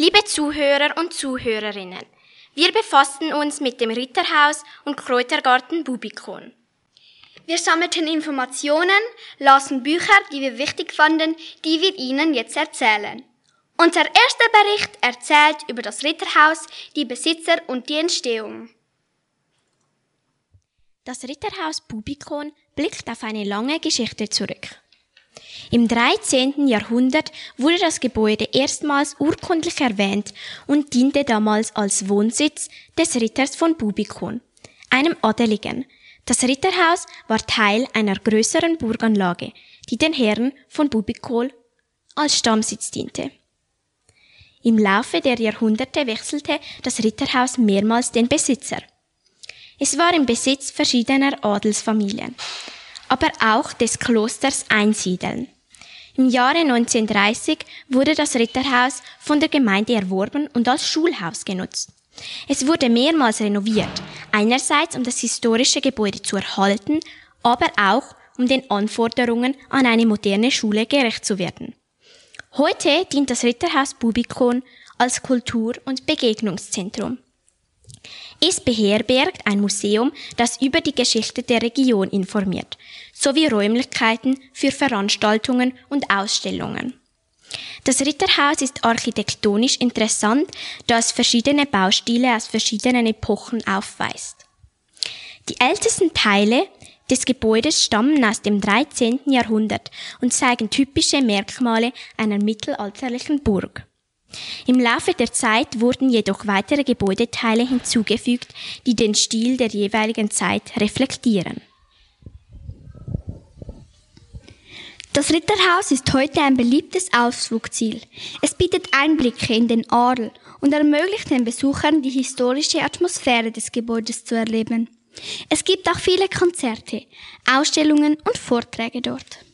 Liebe Zuhörer und Zuhörerinnen, wir befassen uns mit dem Ritterhaus und Kräutergarten Bubikon. Wir sammelten Informationen, lasen Bücher, die wir wichtig fanden, die wir Ihnen jetzt erzählen. Unser erster Bericht erzählt über das Ritterhaus, die Besitzer und die Entstehung. Das Ritterhaus Bubikon blickt auf eine lange Geschichte zurück. Im 13. Jahrhundert wurde das Gebäude erstmals urkundlich erwähnt und diente damals als Wohnsitz des Ritters von Bubikon, einem Adeligen. Das Ritterhaus war Teil einer größeren Burganlage, die den Herren von Bubikol als Stammsitz diente. Im Laufe der Jahrhunderte wechselte das Ritterhaus mehrmals den Besitzer. Es war im Besitz verschiedener Adelsfamilien, aber auch des Klosters Einsiedeln. Im Jahre 1930 wurde das Ritterhaus von der Gemeinde erworben und als Schulhaus genutzt. Es wurde mehrmals renoviert, einerseits um das historische Gebäude zu erhalten, aber auch um den Anforderungen an eine moderne Schule gerecht zu werden. Heute dient das Ritterhaus Bubikon als Kultur- und Begegnungszentrum. Es beherbergt ein Museum, das über die Geschichte der Region informiert, sowie Räumlichkeiten für Veranstaltungen und Ausstellungen. Das Ritterhaus ist architektonisch interessant, da es verschiedene Baustile aus verschiedenen Epochen aufweist. Die ältesten Teile des Gebäudes stammen aus dem 13. Jahrhundert und zeigen typische Merkmale einer mittelalterlichen Burg. Im Laufe der Zeit wurden jedoch weitere Gebäudeteile hinzugefügt, die den Stil der jeweiligen Zeit reflektieren. Das Ritterhaus ist heute ein beliebtes Ausflugsziel. Es bietet Einblicke in den Adel und ermöglicht den Besuchern die historische Atmosphäre des Gebäudes zu erleben. Es gibt auch viele Konzerte, Ausstellungen und Vorträge dort.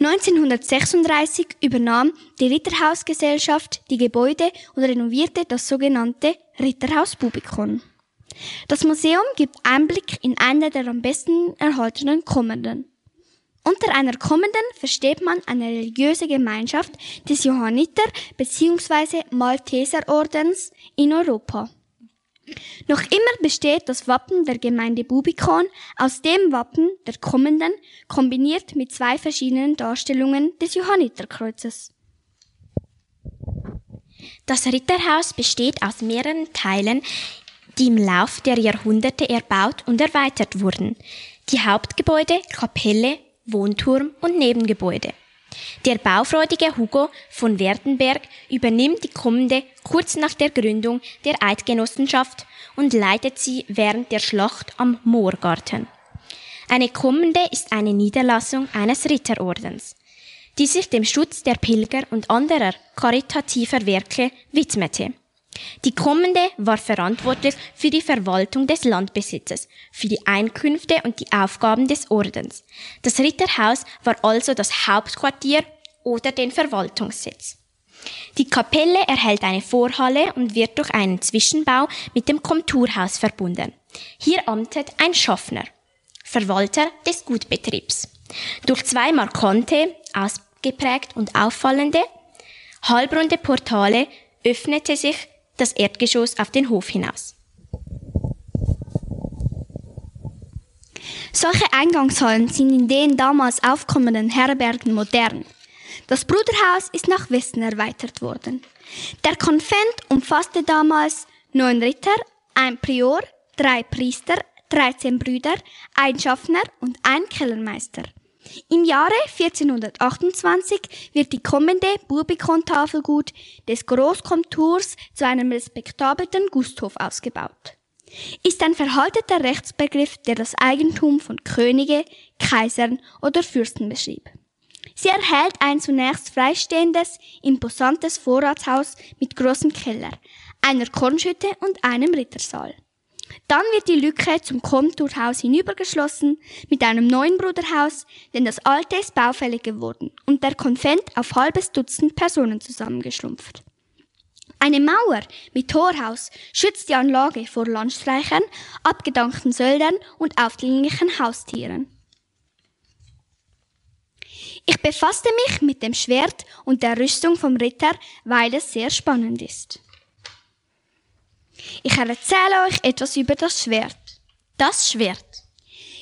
1936 übernahm die Ritterhausgesellschaft die Gebäude und renovierte das sogenannte Ritterhaus Bubikon. Das Museum gibt Einblick in eine der am besten erhaltenen Kommenden. Unter einer Kommenden versteht man eine religiöse Gemeinschaft des Johanniter bzw. Malteserordens in Europa. Noch immer besteht das Wappen der Gemeinde Bubikon aus dem Wappen der Kommenden kombiniert mit zwei verschiedenen Darstellungen des Johanniterkreuzes. Das Ritterhaus besteht aus mehreren Teilen, die im Lauf der Jahrhunderte erbaut und erweitert wurden. Die Hauptgebäude, Kapelle, Wohnturm und Nebengebäude. Der baufreudige Hugo von Werdenberg übernimmt die Kommende kurz nach der Gründung der Eidgenossenschaft und leitet sie während der Schlacht am Moorgarten. Eine Kommende ist eine Niederlassung eines Ritterordens, die sich dem Schutz der Pilger und anderer karitativer Werke widmete. Die Kommende war verantwortlich für die Verwaltung des Landbesitzes, für die Einkünfte und die Aufgaben des Ordens. Das Ritterhaus war also das Hauptquartier oder den Verwaltungssitz. Die Kapelle erhält eine Vorhalle und wird durch einen Zwischenbau mit dem Komturhaus verbunden. Hier amtet ein Schaffner, Verwalter des Gutbetriebs. Durch zwei markante, ausgeprägt und auffallende, halbrunde Portale öffnete sich das Erdgeschoss auf den Hof hinaus. Solche Eingangshallen sind in den damals aufkommenden Herbergen modern. Das Bruderhaus ist nach Westen erweitert worden. Der Konvent umfasste damals neun Ritter, ein Prior, drei Priester, 13 Brüder, ein Schaffner und ein Kellermeister. Im Jahre 1428 wird die kommende Burbikon-Tafelgut des Großkomturs zu einem respektablen Gusthof ausgebaut. Ist ein verhalteter Rechtsbegriff, der das Eigentum von Könige, Kaisern oder Fürsten beschrieb. Sie erhält ein zunächst freistehendes, imposantes Vorratshaus mit großem Keller, einer Kornschütte und einem Rittersaal. Dann wird die Lücke zum Komturhaus hinübergeschlossen mit einem neuen Bruderhaus, denn das alte ist baufällig geworden und der Konvent auf halbes Dutzend Personen zusammengeschrumpft. Eine Mauer mit Torhaus schützt die Anlage vor Landstreichern, abgedankten Söldern und aufdringlichen Haustieren. Ich befasste mich mit dem Schwert und der Rüstung vom Ritter, weil es sehr spannend ist. Ich erzähle euch etwas über das Schwert. Das Schwert.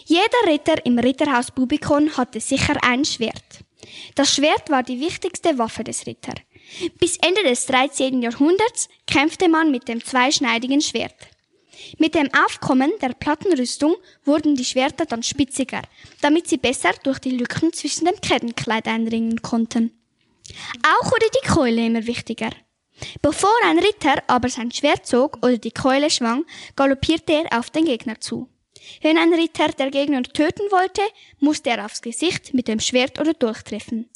Jeder Ritter im Ritterhaus Bubikon hatte sicher ein Schwert. Das Schwert war die wichtigste Waffe des Ritters. Bis Ende des 13. Jahrhunderts kämpfte man mit dem zweischneidigen Schwert. Mit dem Aufkommen der Plattenrüstung wurden die Schwerter dann spitziger, damit sie besser durch die Lücken zwischen dem Kettenkleid einringen konnten. Auch wurde die Keule immer wichtiger. Bevor ein Ritter aber sein Schwert zog oder die Keule schwang, galoppierte er auf den Gegner zu. Wenn ein Ritter der Gegner töten wollte, musste er aufs Gesicht mit dem Schwert oder Dolch treffen.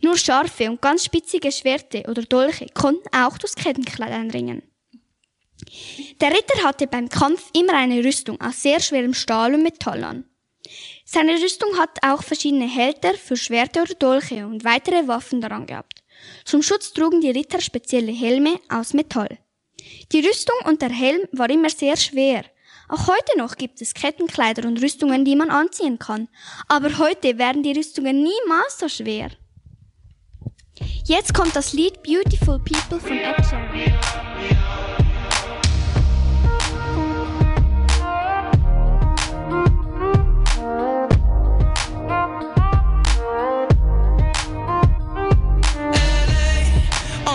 Nur scharfe und ganz spitzige Schwerte oder Dolche konnten auch das Kettenkleid einringen. Der Ritter hatte beim Kampf immer eine Rüstung aus sehr schwerem Stahl und Metall an. Seine Rüstung hat auch verschiedene Hälter für Schwerte oder Dolche und weitere Waffen daran gehabt. Zum Schutz trugen die Ritter spezielle Helme aus Metall. Die Rüstung und der Helm war immer sehr schwer. Auch heute noch gibt es Kettenkleider und Rüstungen, die man anziehen kann. Aber heute werden die Rüstungen niemals so schwer. Jetzt kommt das Lied Beautiful People von Ed Sheeran.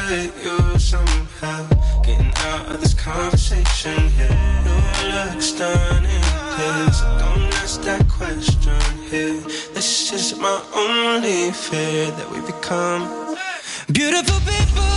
I could use some help getting out of this conversation here. You look stunning, please. Don't ask that question here. This is my only fear that we become beautiful people.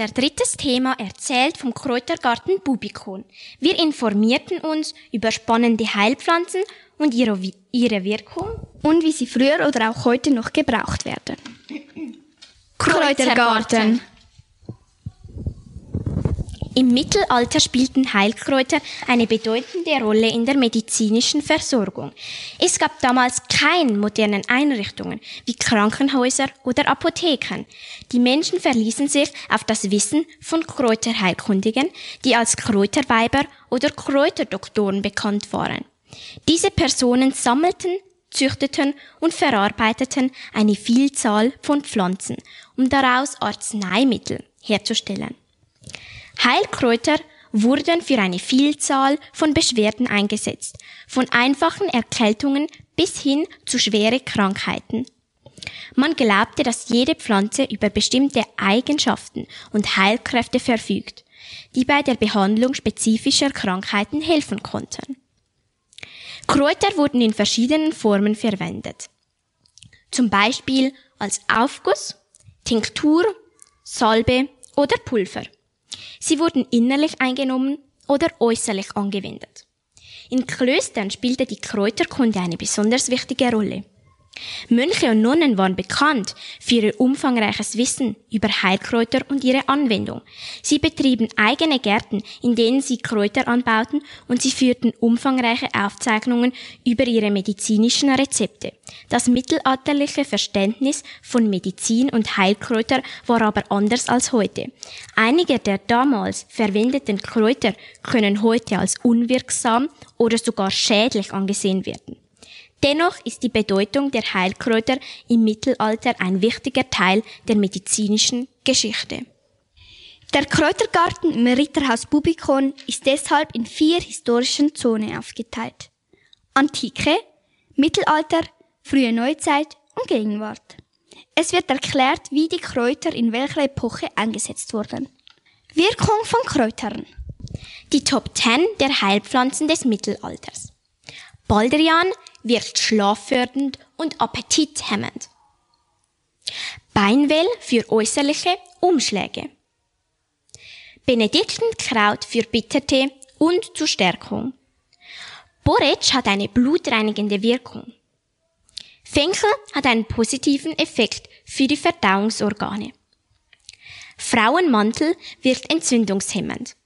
Unser drittes Thema erzählt vom Kräutergarten Bubikon. Wir informierten uns über spannende Heilpflanzen und ihre, ihre Wirkung. Und wie sie früher oder auch heute noch gebraucht werden. Im Mittelalter spielten Heilkräuter eine bedeutende Rolle in der medizinischen Versorgung. Es gab damals keine modernen Einrichtungen wie Krankenhäuser oder Apotheken. Die Menschen verließen sich auf das Wissen von Kräuterheilkundigen, die als Kräuterweiber oder Kräuterdoktoren bekannt waren. Diese Personen sammelten, züchteten und verarbeiteten eine Vielzahl von Pflanzen, um daraus Arzneimittel herzustellen. Heilkräuter wurden für eine Vielzahl von Beschwerden eingesetzt, von einfachen Erkältungen bis hin zu schwere Krankheiten. Man glaubte, dass jede Pflanze über bestimmte Eigenschaften und Heilkräfte verfügt, die bei der Behandlung spezifischer Krankheiten helfen konnten. Kräuter wurden in verschiedenen Formen verwendet. Zum Beispiel als Aufguss, Tinktur, Salbe oder Pulver. Sie wurden innerlich eingenommen oder äußerlich angewendet. In Klöstern spielte die Kräuterkunde eine besonders wichtige Rolle. Mönche und Nonnen waren bekannt für ihr umfangreiches Wissen über Heilkräuter und ihre Anwendung. Sie betrieben eigene Gärten, in denen sie Kräuter anbauten und sie führten umfangreiche Aufzeichnungen über ihre medizinischen Rezepte. Das mittelalterliche Verständnis von Medizin und Heilkräuter war aber anders als heute. Einige der damals verwendeten Kräuter können heute als unwirksam oder sogar schädlich angesehen werden. Dennoch ist die Bedeutung der Heilkräuter im Mittelalter ein wichtiger Teil der medizinischen Geschichte. Der Kräutergarten im Ritterhaus Bubikon ist deshalb in vier historischen Zonen aufgeteilt. Antike, Mittelalter, frühe Neuzeit und Gegenwart. Es wird erklärt, wie die Kräuter in welcher Epoche eingesetzt wurden. Wirkung von Kräutern. Die Top 10 der Heilpflanzen des Mittelalters. Baldrian wirkt schlaffördernd und appetithemmend. Beinwell für äußerliche Umschläge. Benediktenkraut für Bittertee und zur Stärkung. Borretsch hat eine blutreinigende Wirkung. Fenchel hat einen positiven Effekt für die Verdauungsorgane. Frauenmantel wirkt entzündungshemmend.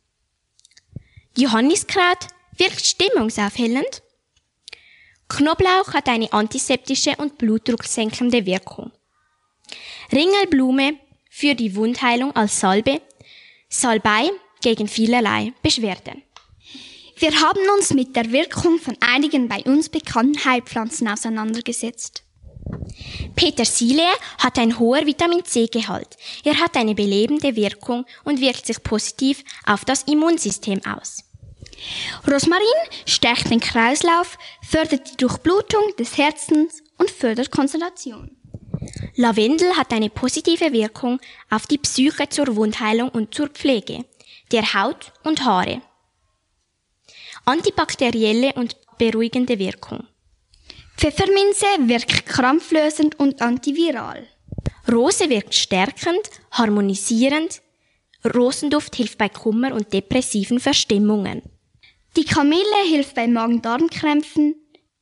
Johanniskraut wirkt stimmungsaufhellend Knoblauch hat eine antiseptische und blutdrucksenkende Wirkung. Ringelblume für die Wundheilung als Salbe, Salbei gegen vielerlei Beschwerden. Wir haben uns mit der Wirkung von einigen bei uns bekannten Heilpflanzen auseinandergesetzt. Petersilie hat ein hoher Vitamin C-Gehalt. Er hat eine belebende Wirkung und wirkt sich positiv auf das Immunsystem aus. Rosmarin stärkt den Kreislauf, fördert die Durchblutung des Herzens und fördert Konzentration. Lavendel hat eine positive Wirkung auf die Psyche zur Wundheilung und zur Pflege der Haut und Haare. Antibakterielle und beruhigende Wirkung. Pfefferminze wirkt krampflösend und antiviral. Rose wirkt stärkend, harmonisierend. Rosenduft hilft bei Kummer und depressiven Verstimmungen. Die Kamille hilft bei Magen-Darm-Krämpfen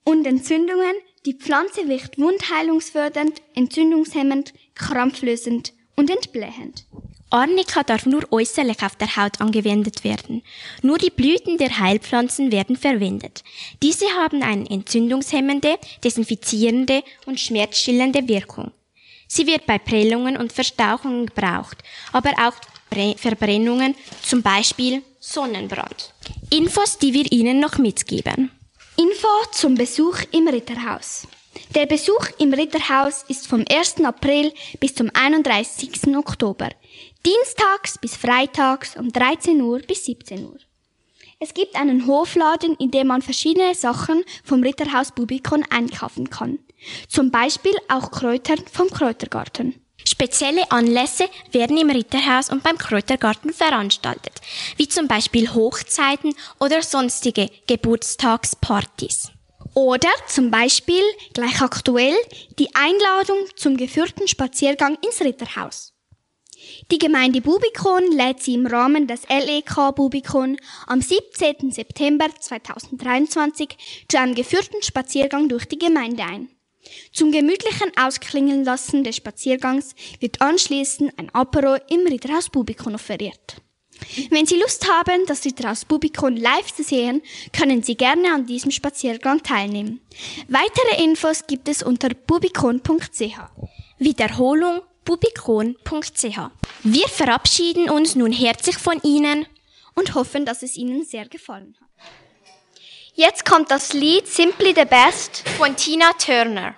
und Entzündungen. Die Pflanze wirkt wundheilungsfördernd, entzündungshemmend, krampflösend und entblähend. Arnika darf nur äußerlich auf der Haut angewendet werden. Nur die Blüten der Heilpflanzen werden verwendet. Diese haben eine entzündungshemmende, desinfizierende und schmerzstillende Wirkung. Sie wird bei Prellungen und Verstauchungen gebraucht, aber auch Verbrennungen, zum Beispiel Sonnenbrand. Infos, die wir Ihnen noch mitgeben. Info zum Besuch im Ritterhaus. Der Besuch im Ritterhaus ist vom 1. April bis zum 31. Oktober. Dienstags bis freitags um 13 Uhr bis 17 Uhr. Es gibt einen Hofladen, in dem man verschiedene Sachen vom Ritterhaus Bubikon einkaufen kann. Zum Beispiel auch Kräuter vom Kräutergarten. Spezielle Anlässe werden im Ritterhaus und beim Kräutergarten veranstaltet, wie zum Beispiel Hochzeiten oder sonstige Geburtstagspartys. Oder zum Beispiel, gleich aktuell, die Einladung zum geführten Spaziergang ins Ritterhaus. Die Gemeinde Bubikon lädt Sie im Rahmen des LEK Bubikon am 17. September 2023 zu einem geführten Spaziergang durch die Gemeinde ein. Zum gemütlichen Ausklingen lassen des Spaziergangs wird anschließend ein Apero im Ritterhaus Bubikon offeriert. Wenn Sie Lust haben, das Ritter aus Bubikon live zu sehen, können Sie gerne an diesem Spaziergang teilnehmen. Weitere Infos gibt es unter bubikon.ch. Wiederholung bubikon.ch. Wir verabschieden uns nun herzlich von Ihnen und hoffen, dass es Ihnen sehr gefallen hat. Jetzt kommt das Lied Simply the Best von Tina Turner.